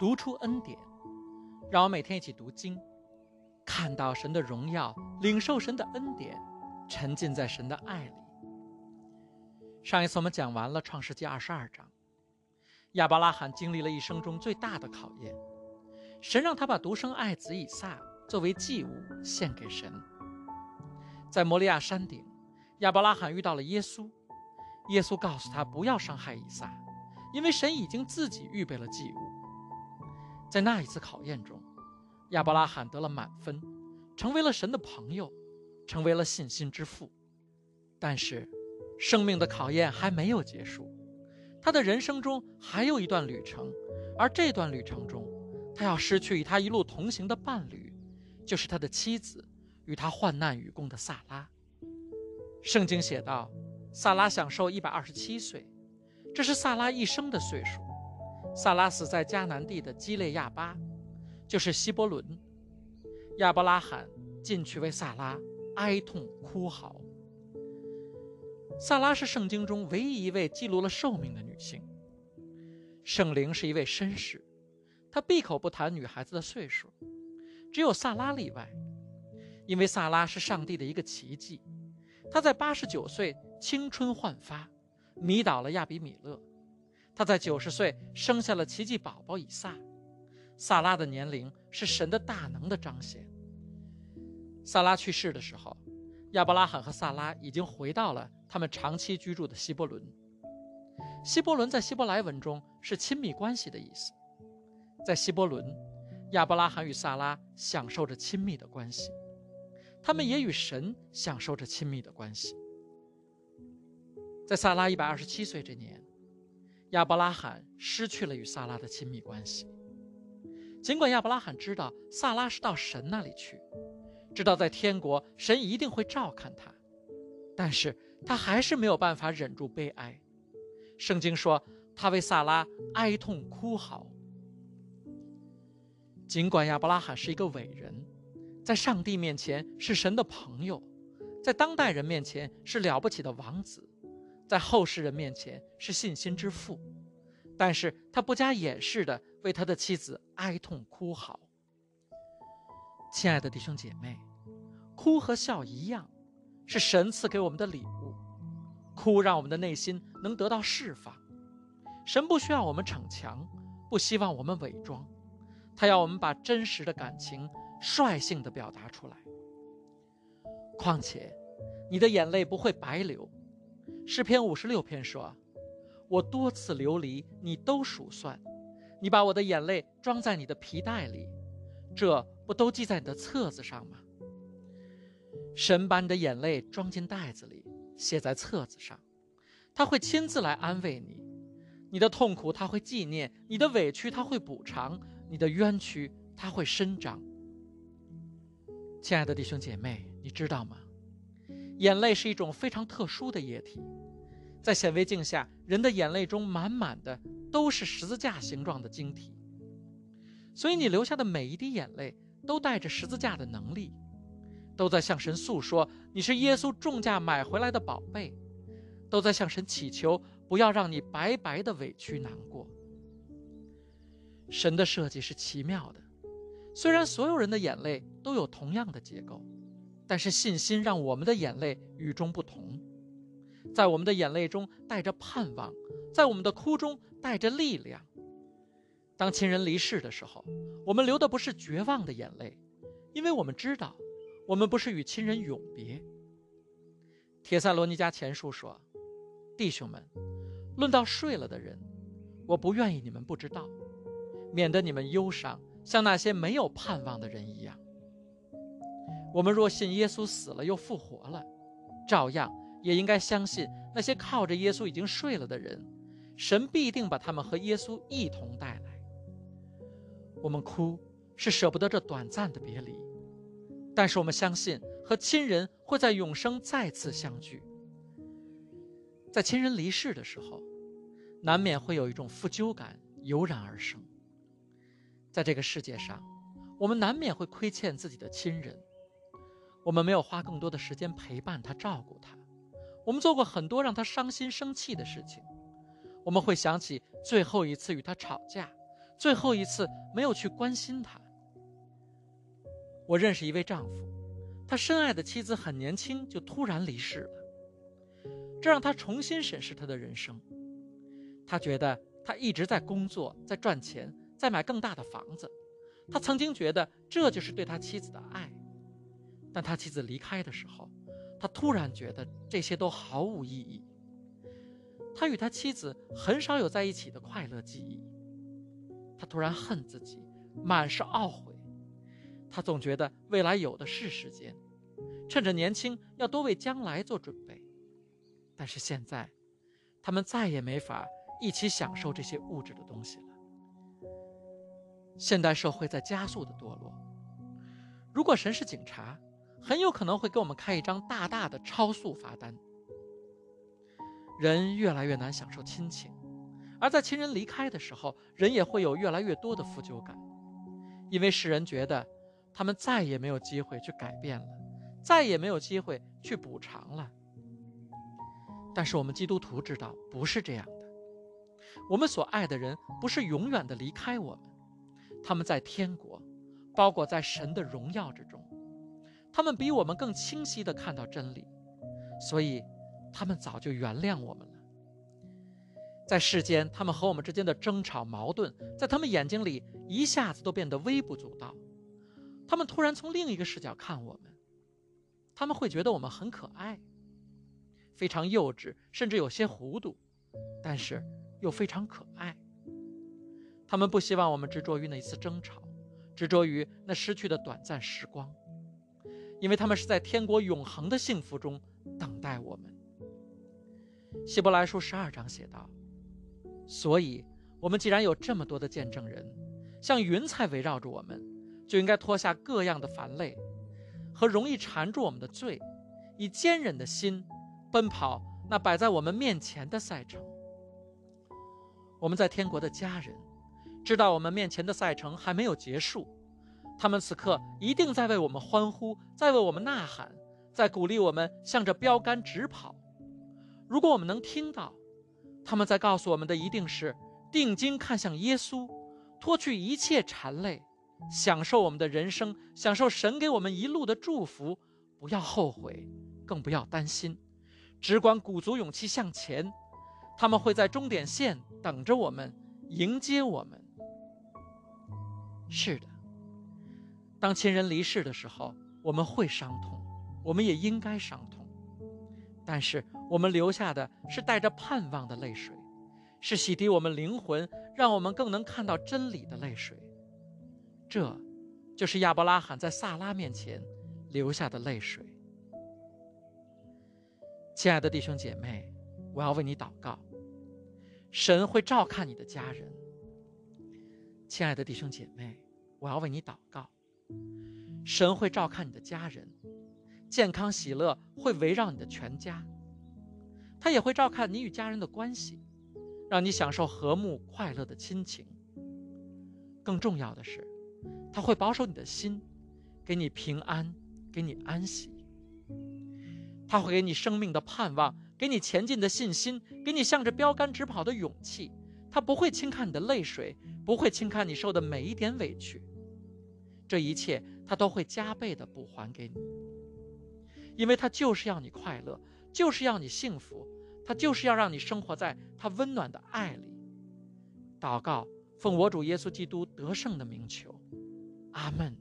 读出恩典，让我每天一起读经，看到神的荣耀，领受神的恩典，沉浸在神的爱里。上一次我们讲完了创世纪二十二章，亚伯拉罕经历了一生中最大的考验，神让他把独生爱子以撒作为祭物献给神。在摩利亚山顶，亚伯拉罕遇到了耶稣，耶稣告诉他不要伤害以撒，因为神已经自己预备了祭物。在那一次考验中，亚伯拉罕得了满分，成为了神的朋友，成为了信心之父。但是，生命的考验还没有结束，他的人生中还有一段旅程，而这段旅程中，他要失去与他一路同行的伴侣，就是他的妻子，与他患难与共的萨拉。圣经写道，萨拉享受一百二十七岁，这是萨拉一生的岁数。萨拉死在迦南地的基列亚巴，就是希伯伦。亚伯拉罕进去为萨拉哀痛哭嚎。萨拉是圣经中唯一一位记录了寿命的女性。圣灵是一位绅士，他闭口不谈女孩子的岁数，只有萨拉例外，因为萨拉是上帝的一个奇迹。她在八十九岁青春焕发，迷倒了亚比米勒。他在九十岁生下了奇迹宝宝以撒。萨拉的年龄是神的大能的彰显。萨拉去世的时候，亚伯拉罕和萨拉已经回到了他们长期居住的希伯伦。希伯伦在希伯来文中是亲密关系的意思。在希伯伦，亚伯拉罕与萨拉享受着亲密的关系，他们也与神享受着亲密的关系。在萨拉一百二十七岁这年。亚伯拉罕失去了与萨拉的亲密关系。尽管亚伯拉罕知道萨拉是到神那里去，知道在天国神一定会照看他，但是他还是没有办法忍住悲哀。圣经说他为萨拉哀痛哭嚎。尽管亚伯拉罕是一个伟人，在上帝面前是神的朋友，在当代人面前是了不起的王子。在后世人面前是信心之父，但是他不加掩饰的为他的妻子哀痛哭嚎。亲爱的弟兄姐妹，哭和笑一样，是神赐给我们的礼物。哭让我们的内心能得到释放。神不需要我们逞强，不希望我们伪装，他要我们把真实的感情率性的表达出来。况且，你的眼泪不会白流。诗篇五十六篇说：“我多次流离，你都数算；你把我的眼泪装在你的皮带里，这不都记在你的册子上吗？”神把你的眼泪装进袋子里，写在册子上，他会亲自来安慰你。你的痛苦他会纪念，你的委屈他会补偿，你的冤屈他会伸张。亲爱的弟兄姐妹，你知道吗？眼泪是一种非常特殊的液体，在显微镜下，人的眼泪中满满的都是十字架形状的晶体。所以你流下的每一滴眼泪都带着十字架的能力，都在向神诉说你是耶稣重价买回来的宝贝，都在向神祈求不要让你白白的委屈难过。神的设计是奇妙的，虽然所有人的眼泪都有同样的结构。但是信心让我们的眼泪与众不同，在我们的眼泪中带着盼望，在我们的哭中带着力量。当亲人离世的时候，我们流的不是绝望的眼泪，因为我们知道，我们不是与亲人永别。铁塞罗尼迦前书说：“弟兄们，论到睡了的人，我不愿意你们不知道，免得你们忧伤，像那些没有盼望的人一样。”我们若信耶稣死了又复活了，照样也应该相信那些靠着耶稣已经睡了的人，神必定把他们和耶稣一同带来。我们哭是舍不得这短暂的别离，但是我们相信和亲人会在永生再次相聚。在亲人离世的时候，难免会有一种负疚感油然而生。在这个世界上，我们难免会亏欠自己的亲人。我们没有花更多的时间陪伴他、照顾他，我们做过很多让他伤心生气的事情。我们会想起最后一次与他吵架，最后一次没有去关心他。我认识一位丈夫，他深爱的妻子很年轻就突然离世了，这让他重新审视他的人生。他觉得他一直在工作，在赚钱，在买更大的房子。他曾经觉得这就是对他妻子的爱，但他妻子离开的时候，他突然觉得这些都毫无意义。他与他妻子很少有在一起的快乐记忆。他突然恨自己，满是懊悔。他总觉得未来有的是时间，趁着年轻要多为将来做准备。但是现在，他们再也没法。一起享受这些物质的东西了。现代社会在加速的堕落。如果神是警察，很有可能会给我们开一张大大的超速罚单。人越来越难享受亲情，而在亲人离开的时候，人也会有越来越多的负疚感，因为世人觉得他们再也没有机会去改变了，再也没有机会去补偿了。但是我们基督徒知道，不是这样的。我们所爱的人不是永远的离开我们，他们在天国，包裹在神的荣耀之中，他们比我们更清晰的看到真理，所以他们早就原谅我们了。在世间，他们和我们之间的争吵矛盾，在他们眼睛里一下子都变得微不足道。他们突然从另一个视角看我们，他们会觉得我们很可爱，非常幼稚，甚至有些糊涂，但是。又非常可爱。他们不希望我们执着于那一次争吵，执着于那失去的短暂时光，因为他们是在天国永恒的幸福中等待我们。希伯来书十二章写道：“所以，我们既然有这么多的见证人，像云彩围绕着我们，就应该脱下各样的烦累和容易缠住我们的罪，以坚忍的心奔跑那摆在我们面前的赛程。”我们在天国的家人，知道我们面前的赛程还没有结束，他们此刻一定在为我们欢呼，在为我们呐喊，在鼓励我们向着标杆直跑。如果我们能听到，他们在告诉我们的一定是：定睛看向耶稣，脱去一切缠累，享受我们的人生，享受神给我们一路的祝福。不要后悔，更不要担心，只管鼓足勇气向前。他们会在终点线等着我们，迎接我们。是的，当亲人离世的时候，我们会伤痛，我们也应该伤痛。但是我们留下的是带着盼望的泪水，是洗涤我们灵魂，让我们更能看到真理的泪水。这，就是亚伯拉罕在萨拉面前流下的泪水。亲爱的弟兄姐妹，我要为你祷告。神会照看你的家人，亲爱的弟兄姐妹，我要为你祷告。神会照看你的家人，健康喜乐会围绕你的全家。他也会照看你与家人的关系，让你享受和睦快乐的亲情。更重要的是，他会保守你的心，给你平安，给你安息。他会给你生命的盼望。给你前进的信心，给你向着标杆直跑的勇气。他不会轻看你的泪水，不会轻看你受的每一点委屈。这一切，他都会加倍的补还给你，因为他就是要你快乐，就是要你幸福，他就是要让你生活在他温暖的爱里。祷告，奉我主耶稣基督得胜的名求，阿门。